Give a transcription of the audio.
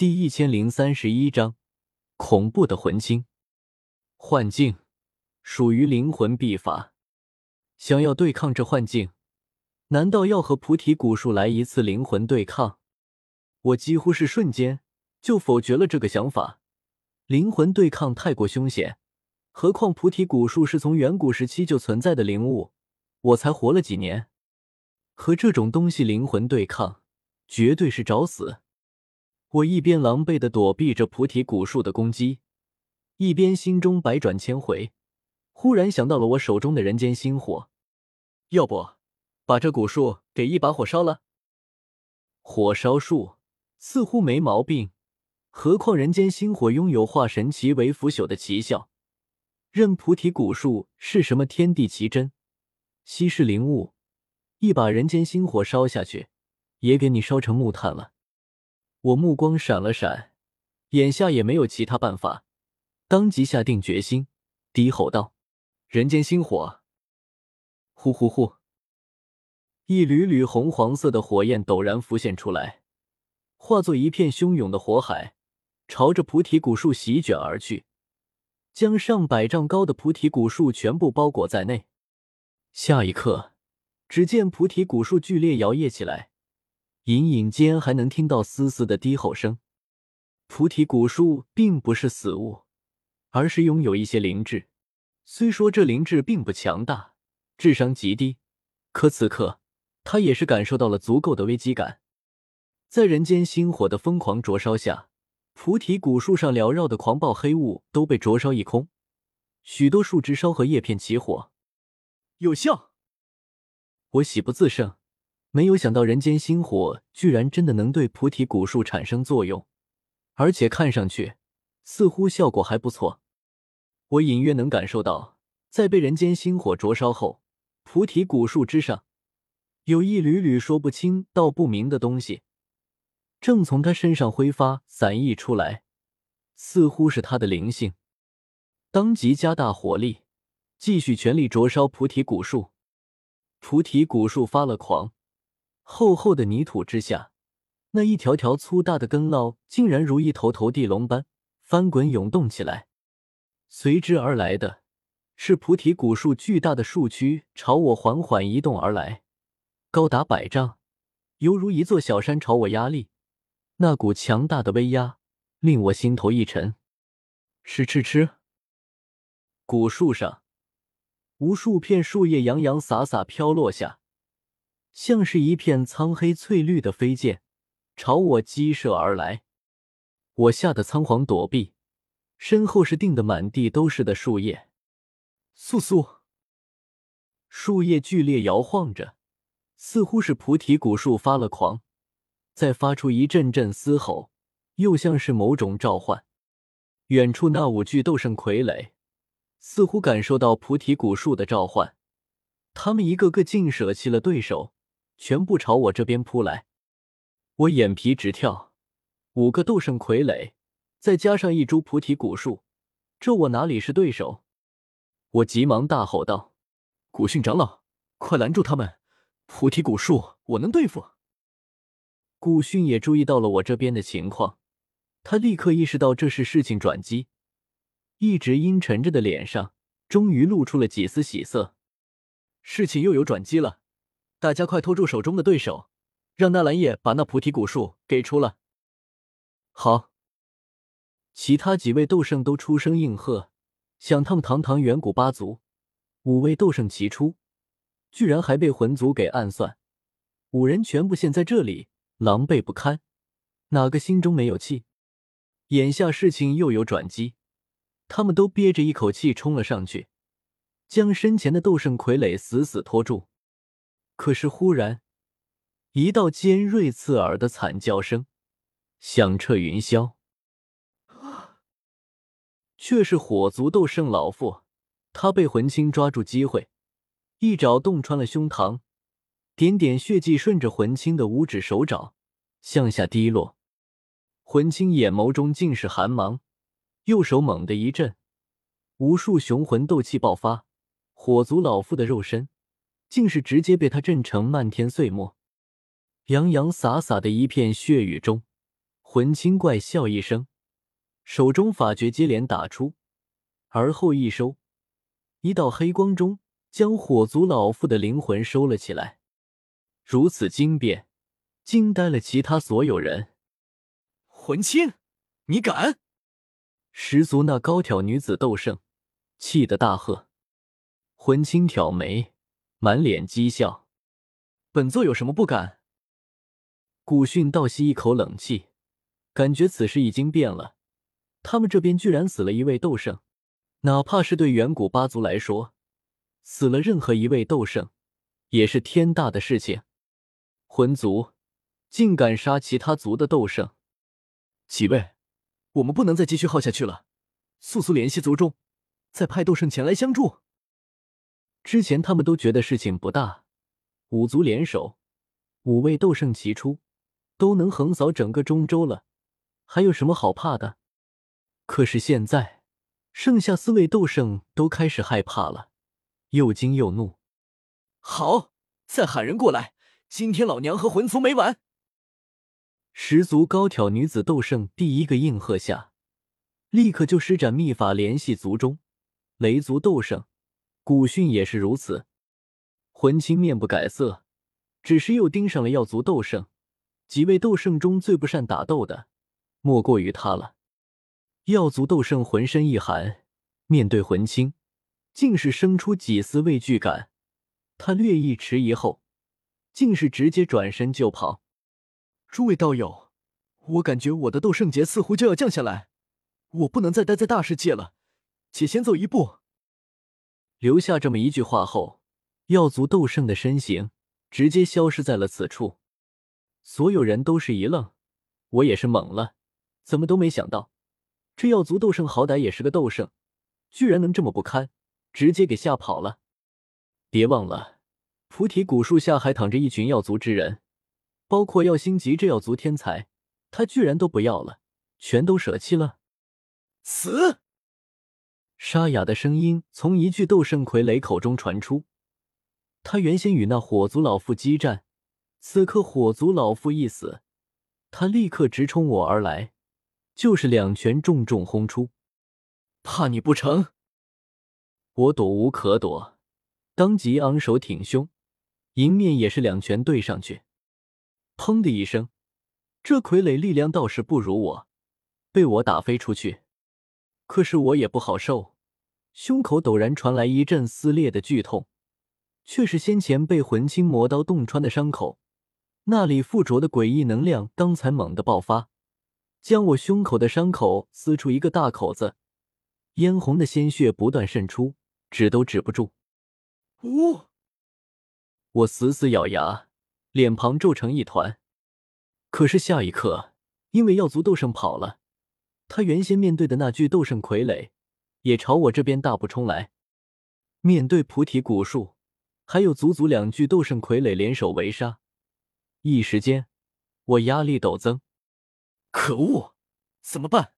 第一千零三十一章，恐怖的魂青幻境，属于灵魂秘法。想要对抗这幻境，难道要和菩提古树来一次灵魂对抗？我几乎是瞬间就否决了这个想法。灵魂对抗太过凶险，何况菩提古树是从远古时期就存在的灵物，我才活了几年，和这种东西灵魂对抗，绝对是找死。我一边狼狈的躲避着菩提古树的攻击，一边心中百转千回。忽然想到了我手中的人间星火，要不把这古树给一把火烧了？火烧树似乎没毛病，何况人间星火拥有化神奇为腐朽的奇效。任菩提古树是什么天地奇珍、稀世灵物，一把人间星火烧下去，也给你烧成木炭了。我目光闪了闪，眼下也没有其他办法，当即下定决心，低吼道：“人间星火！”呼呼呼，一缕缕红黄色的火焰陡然浮现出来，化作一片汹涌的火海，朝着菩提古树席卷而去，将上百丈高的菩提古树全部包裹在内。下一刻，只见菩提古树剧烈摇曳起来。隐隐间还能听到丝丝的低吼声。菩提古树并不是死物，而是拥有一些灵智。虽说这灵智并不强大，智商极低，可此刻他也是感受到了足够的危机感。在人间星火的疯狂灼烧下，菩提古树上缭绕的狂暴黑雾都被灼烧一空，许多树枝烧和叶片起火，有效。我喜不自胜。没有想到，人间星火居然真的能对菩提古树产生作用，而且看上去似乎效果还不错。我隐约能感受到，在被人间星火灼烧后，菩提古树之上有一缕缕说不清道不明的东西，正从他身上挥发散溢出来，似乎是他的灵性。当即加大火力，继续全力灼烧菩提古树。菩提古树发了狂。厚厚的泥土之下，那一条条粗大的根捞竟然如一头头地龙般翻滚涌动起来。随之而来的是菩提古树巨大的树躯朝我缓缓移动而来，高达百丈，犹如一座小山朝我压力。那股强大的威压令我心头一沉。吃吃吃，古树上无数片树叶洋洋洒洒飘落下。像是一片苍黑翠绿的飞剑，朝我击射而来。我吓得仓皇躲避，身后是定的满地都是的树叶。簌簌，树叶剧烈摇晃着，似乎是菩提古树发了狂，在发出一阵阵嘶吼，又像是某种召唤。远处那五具斗圣傀儡，似乎感受到菩提古树的召唤，他们一个个竟舍弃了对手。全部朝我这边扑来，我眼皮直跳。五个斗圣傀儡，再加上一株菩提古树，这我哪里是对手？我急忙大吼道：“古训长老，快拦住他们！菩提古树我能对付。”古训也注意到了我这边的情况，他立刻意识到这是事情转机，一直阴沉着的脸上终于露出了几丝喜色。事情又有转机了。大家快拖住手中的对手，让纳兰叶把那菩提古树给出了。好，其他几位斗圣都出声应和。想他们堂堂远古八族，五位斗圣齐出，居然还被魂族给暗算，五人全部陷在这里，狼狈不堪，哪个心中没有气？眼下事情又有转机，他们都憋着一口气冲了上去，将身前的斗圣傀儡死死拖住。可是，忽然，一道尖锐刺耳的惨叫声响彻云霄，却是火族斗圣老妇。他被魂青抓住机会，一爪洞穿了胸膛，点点血迹顺着魂青的五指手掌向下滴落。魂青眼眸中尽是寒芒，右手猛地一震，无数雄魂斗气爆发，火族老妇的肉身。竟是直接被他震成漫天碎末，洋洋洒洒的一片血雨中，魂青怪笑一声，手中法诀接连打出，而后一收，一道黑光中将火族老妇的灵魂收了起来。如此惊变，惊呆了其他所有人。魂青，你敢！十族那高挑女子斗圣气得大喝。魂青挑眉，满脸讥笑：“本座有什么不敢？”古训倒吸一口冷气。感觉此事已经变了，他们这边居然死了一位斗圣，哪怕是对远古八族来说，死了任何一位斗圣也是天大的事情。魂族竟敢杀其他族的斗圣，几位，我们不能再继续耗下去了，速速联系族中，再派斗圣前来相助。之前他们都觉得事情不大，五族联手，五位斗圣齐出，都能横扫整个中州了。还有什么好怕的？可是现在，剩下四位斗圣都开始害怕了，又惊又怒。好，再喊人过来！今天老娘和魂族没完！十足高挑女子斗圣第一个应和下，立刻就施展秘法联系族中雷族斗圣。古训也是如此。魂青面不改色，只是又盯上了药族斗圣。几位斗圣中最不善打斗的。莫过于他了。药族斗圣浑身一寒，面对魂青，竟是生出几丝畏惧感。他略一迟疑后，竟是直接转身就跑。诸位道友，我感觉我的斗圣劫似乎就要降下来，我不能再待在大世界了，且先走一步。留下这么一句话后，药族斗圣的身形直接消失在了此处。所有人都是一愣，我也是懵了。怎么都没想到，这药族斗圣好歹也是个斗圣，居然能这么不堪，直接给吓跑了。别忘了，菩提古树下还躺着一群药族之人，包括药星级这药族天才，他居然都不要了，全都舍弃了。死！沙哑的声音从一具斗圣傀儡口中传出。他原先与那火族老妇激战，此刻火族老妇一死，他立刻直冲我而来。就是两拳重重轰出，怕你不成？我躲无可躲，当即昂首挺胸，迎面也是两拳对上去。砰的一声，这傀儡力量倒是不如我，被我打飞出去。可是我也不好受，胸口陡然传来一阵撕裂的剧痛，却是先前被魂青魔刀洞穿的伤口，那里附着的诡异能量刚才猛地爆发。将我胸口的伤口撕出一个大口子，嫣红的鲜血不断渗出，止都止不住。呜！我死死咬牙，脸庞皱成一团。可是下一刻，因为药族斗圣跑了，他原先面对的那具斗圣傀儡也朝我这边大步冲来。面对菩提古树，还有足足两具斗圣傀儡联手围杀，一时间我压力陡增。可恶，怎么办？